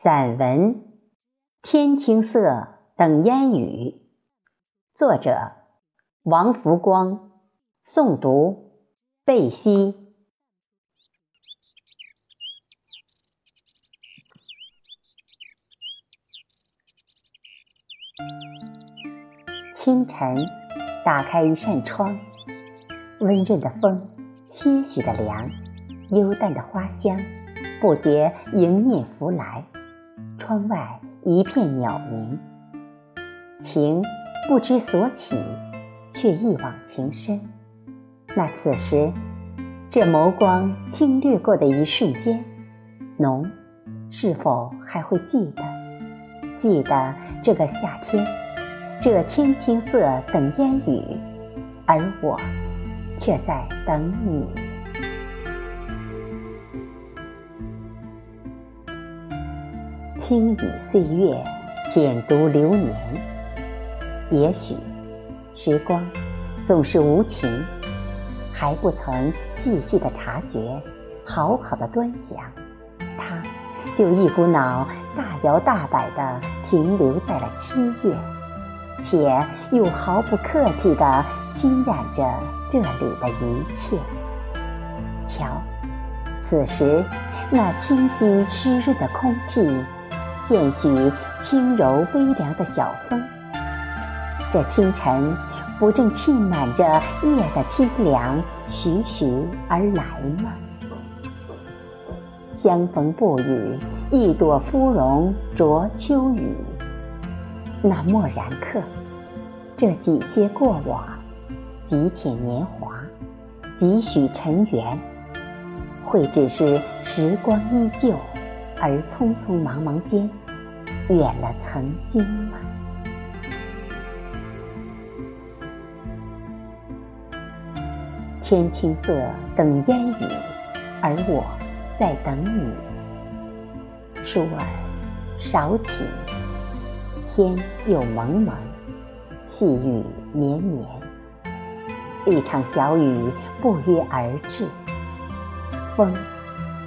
散文《天青色等烟雨》，作者王福光，诵读贝西。清晨，打开一扇窗，温润的风，些许的凉，幽淡的花香，不觉迎面拂来。窗外一片鸟鸣，情不知所起，却一往情深。那此时，这眸光轻掠过的一瞬间，侬是否还会记得？记得这个夏天，这天青色等烟雨，而我却在等你。轻倚岁月，简读流年。也许，时光总是无情，还不曾细细的察觉，好好的端详，它就一股脑大摇大摆的停留在了七月，且又毫不客气的欣染着这里的一切。瞧，此时那清新湿润的空气。见许轻柔微凉的小风，这清晨不正沁满着夜的清凉，徐徐而来吗？相逢不语，一朵芙蓉着秋雨。那蓦然客，这几些过往，几浅年华，几许尘缘，会只是时光依旧？而匆匆忙忙间，远了曾经吗？天青色等烟雨，而我在等你。疏儿少起，天又蒙蒙，细雨绵绵，一场小雨不约而至，风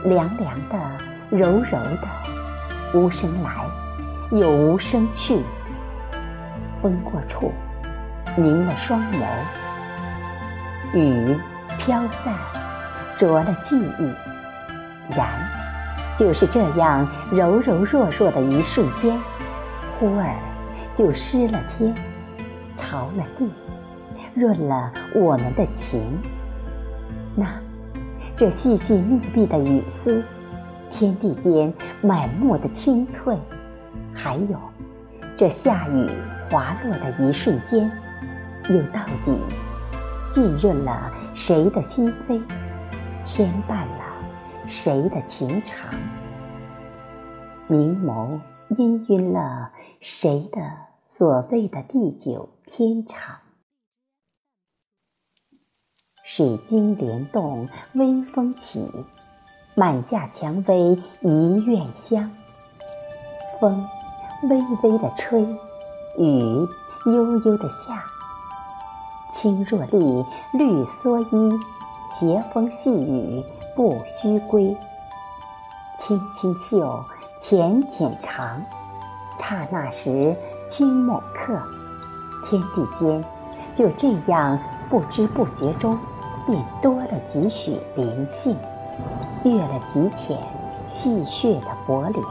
凉凉的。柔柔的，无声来，又无声去。风过处，凝了双眸。雨飘散，着了记忆。然，就是这样柔柔弱弱的一瞬间，忽而就湿了天，潮了地，润了我们的情。那，这细细密密的雨丝。天地间满目的青翠，还有这下雨滑落的一瞬间，又到底浸润了谁的心扉，牵绊了谁的情长？明眸氤氲了谁的所谓的地久天长？水晶帘动，微风起。满架蔷薇一院香，风微微的吹，雨悠悠的下。青箬笠，绿蓑衣，斜风细雨不须归。轻轻嗅，浅浅长，刹那时，轻某客，天地间就这样不知不觉中，便多了几许灵性。越了几浅细谑的薄凉，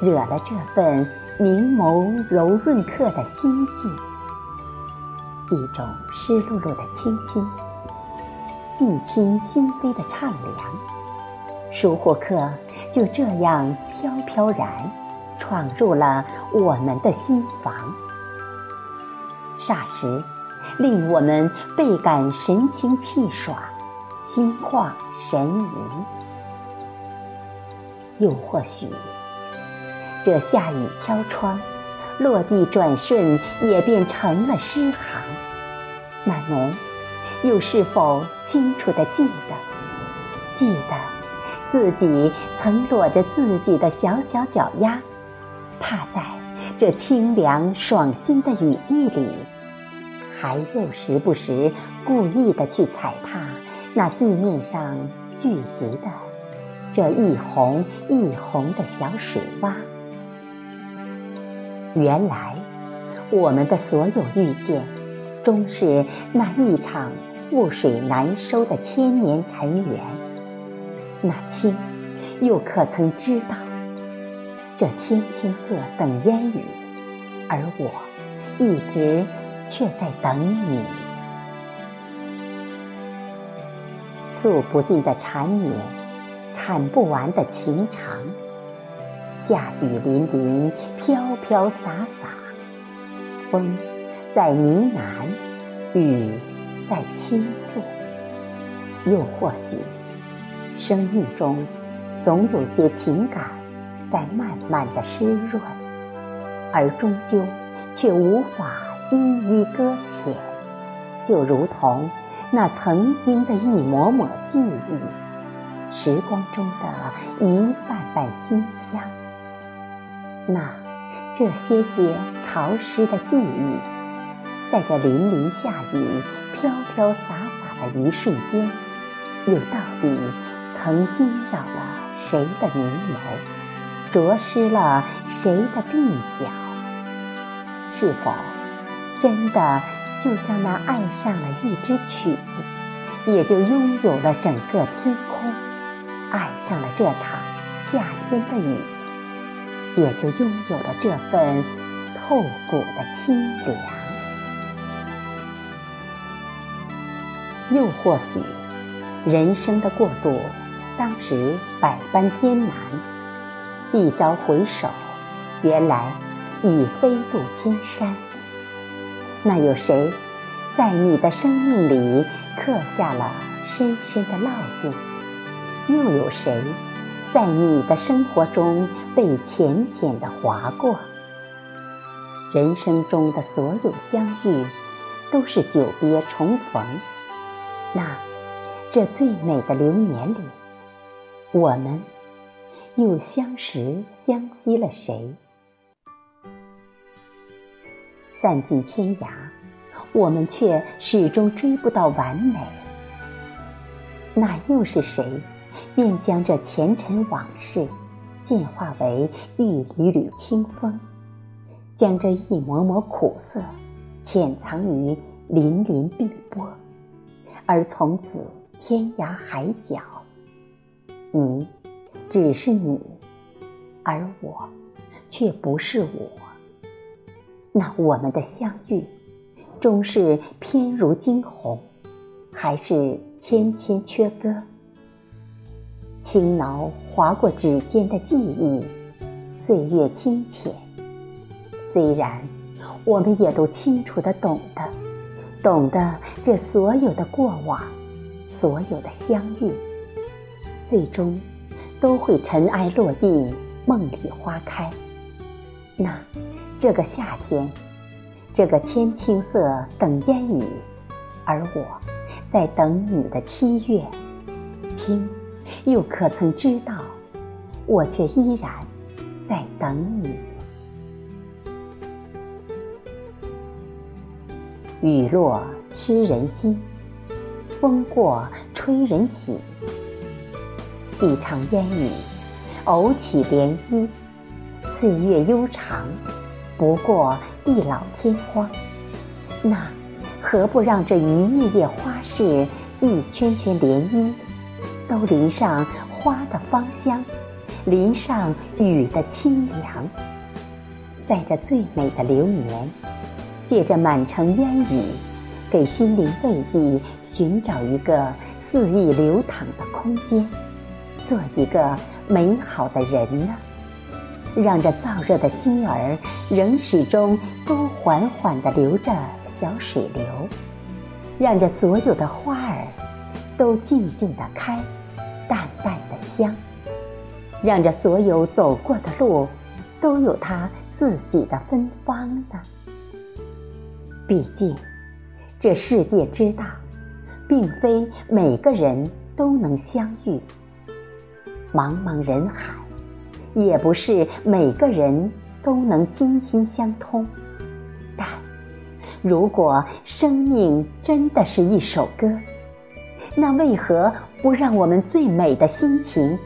惹了这份凝眸柔润客的心境，一种湿漉漉的清新，近亲心扉的畅凉。疏忽客就这样飘飘然闯入了我们的心房，霎时令我们倍感神清气爽，心旷。神怡，又或许，这下雨敲窗，落地转瞬也变成了诗行。那侬，又是否清楚的记得？记得自己曾裸着自己的小小脚丫，踏在这清凉爽心的雨意里，还又时不时故意的去踩踏。那地面上聚集的这一泓一泓的小水洼。原来，我们的所有遇见，终是那一场覆水难收的千年尘缘。那青，又可曾知道，这天青色等烟雨，而我，一直却在等你。诉不尽的缠绵，铲不完的情长。夏雨霖霖，飘飘洒洒，风在呢喃，雨在倾诉。又或许，生命中总有些情感在慢慢的湿润，而终究却无法一一搁浅，就如同。那曾经的一抹抹记忆，时光中的一瓣瓣馨香，那这些些潮湿的记忆，在这淋淋下雨、飘飘洒洒的一瞬间，又到底曾惊扰了谁的凝眸，灼湿了谁的鬓角？是否真的？就像那爱上了一支曲子，也就拥有了整个天空；爱上了这场夏天的雨，也就拥有了这份透骨的清凉。又或许，人生的过渡，当时百般艰难，一朝回首，原来已飞渡千山。那有谁，在你的生命里刻下了深深的烙印？又有谁，在你的生活中被浅浅的划过？人生中的所有相遇，都是久别重逢。那，这最美的流年里，我们又相识相惜了谁？散尽天涯，我们却始终追不到完美。那又是谁，便将这前尘往事，进化为一缕缕清风，将这一抹抹苦涩，潜藏于粼粼碧波，而从此天涯海角，你只是你，而我却不是我。那我们的相遇，终是翩如惊鸿，还是千千阙歌？轻挠划过指尖的记忆，岁月清浅。虽然我们也都清楚的懂得，懂得这所有的过往，所有的相遇，最终都会尘埃落定，梦里花开。那。这个夏天，这个天青色等烟雨，而我，在等你的七月。青，又可曾知道，我却依然在等你。雨落湿人心，风过吹人醒。一场烟雨，偶起涟漪，岁月悠长。不过地老天荒，那何不让这一叶叶花事，一圈圈涟漪，都淋上花的芳香，淋上雨的清凉，在这最美的流年，借着满城烟雨，给心灵慰藉，寻找一个肆意流淌的空间，做一个美好的人呢？让这燥热的心儿仍始终都缓缓地流着小水流，让这所有的花儿都静静地开，淡淡的香，让这所有走过的路都有它自己的芬芳呢。毕竟，这世界之大，并非每个人都能相遇。茫茫人海。也不是每个人都能心心相通，但如果生命真的是一首歌，那为何不让我们最美的心情，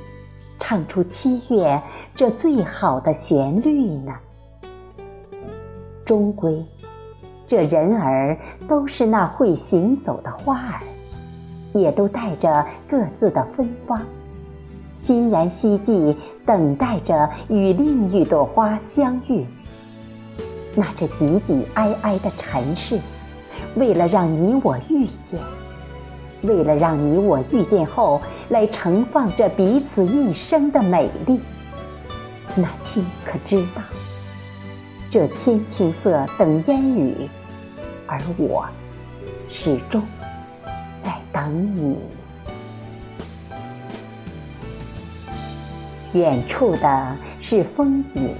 唱出七月这最好的旋律呢？终归，这人儿都是那会行走的花儿，也都带着各自的芬芳，欣然希冀，等待着与另一朵花相遇。那这挤挤挨挨的尘世，为了让你我遇见，为了让你我遇见后来盛放着彼此一生的美丽，那亲可知道？这天青色等烟雨，而我始终在等你。远处的是风景，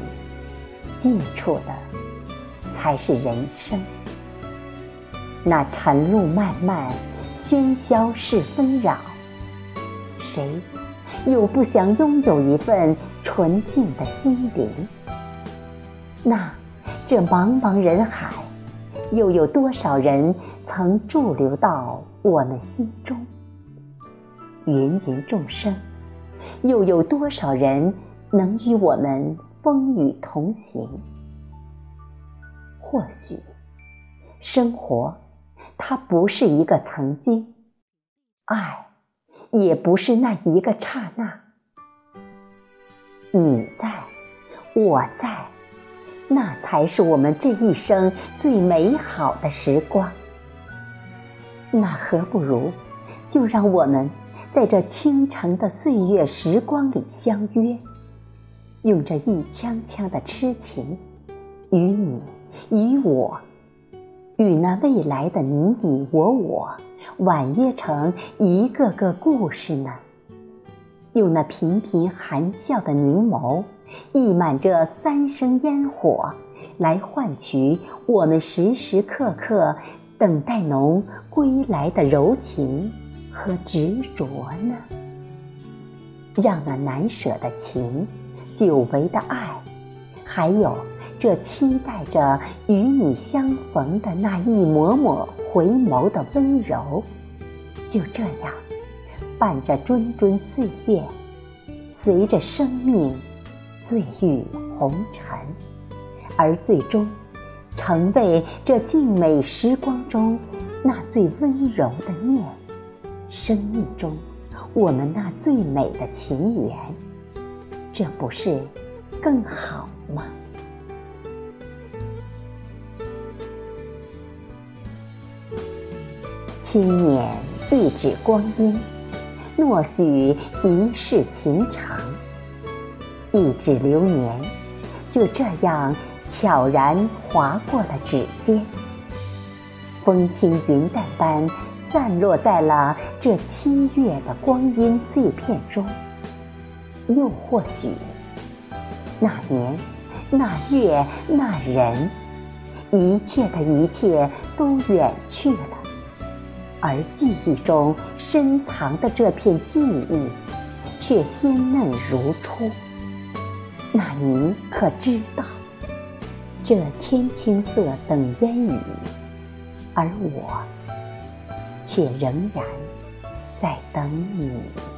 近处的。才是人生。那晨露漫漫，喧嚣是纷扰，谁又不想拥有一份纯净的心灵？那这茫茫人海，又有多少人曾驻留到我们心中？芸芸众生，又有多少人能与我们风雨同行？或许，生活它不是一个曾经，爱也不是那一个刹那。你在，我在，那才是我们这一生最美好的时光。那何不如，就让我们在这倾城的岁月时光里相约，用这一腔腔的痴情，与你。与我，与那未来的你你我我，婉约成一个个故事呢。用那频频含笑的凝眸，溢满这三生烟火，来换取我们时时刻刻等待侬归来的柔情和执着呢。让那难舍的情，久违的爱，还有。这期待着与你相逢的那一抹抹回眸的温柔，就这样伴着谆谆岁月，随着生命醉遇红尘，而最终成为这静美时光中那最温柔的念，生命中我们那最美的情缘，这不是更好吗？轻捻一指光阴，诺许一世情长。一指流年，就这样悄然划过了指尖，风轻云淡般散落在了这七月的光阴碎片中。又或许，那年、那月、那人，一切的一切都远去了。而记忆中深藏的这片记忆，却鲜嫩如初。那你可知道，这天青色等烟雨，而我也仍然在等你。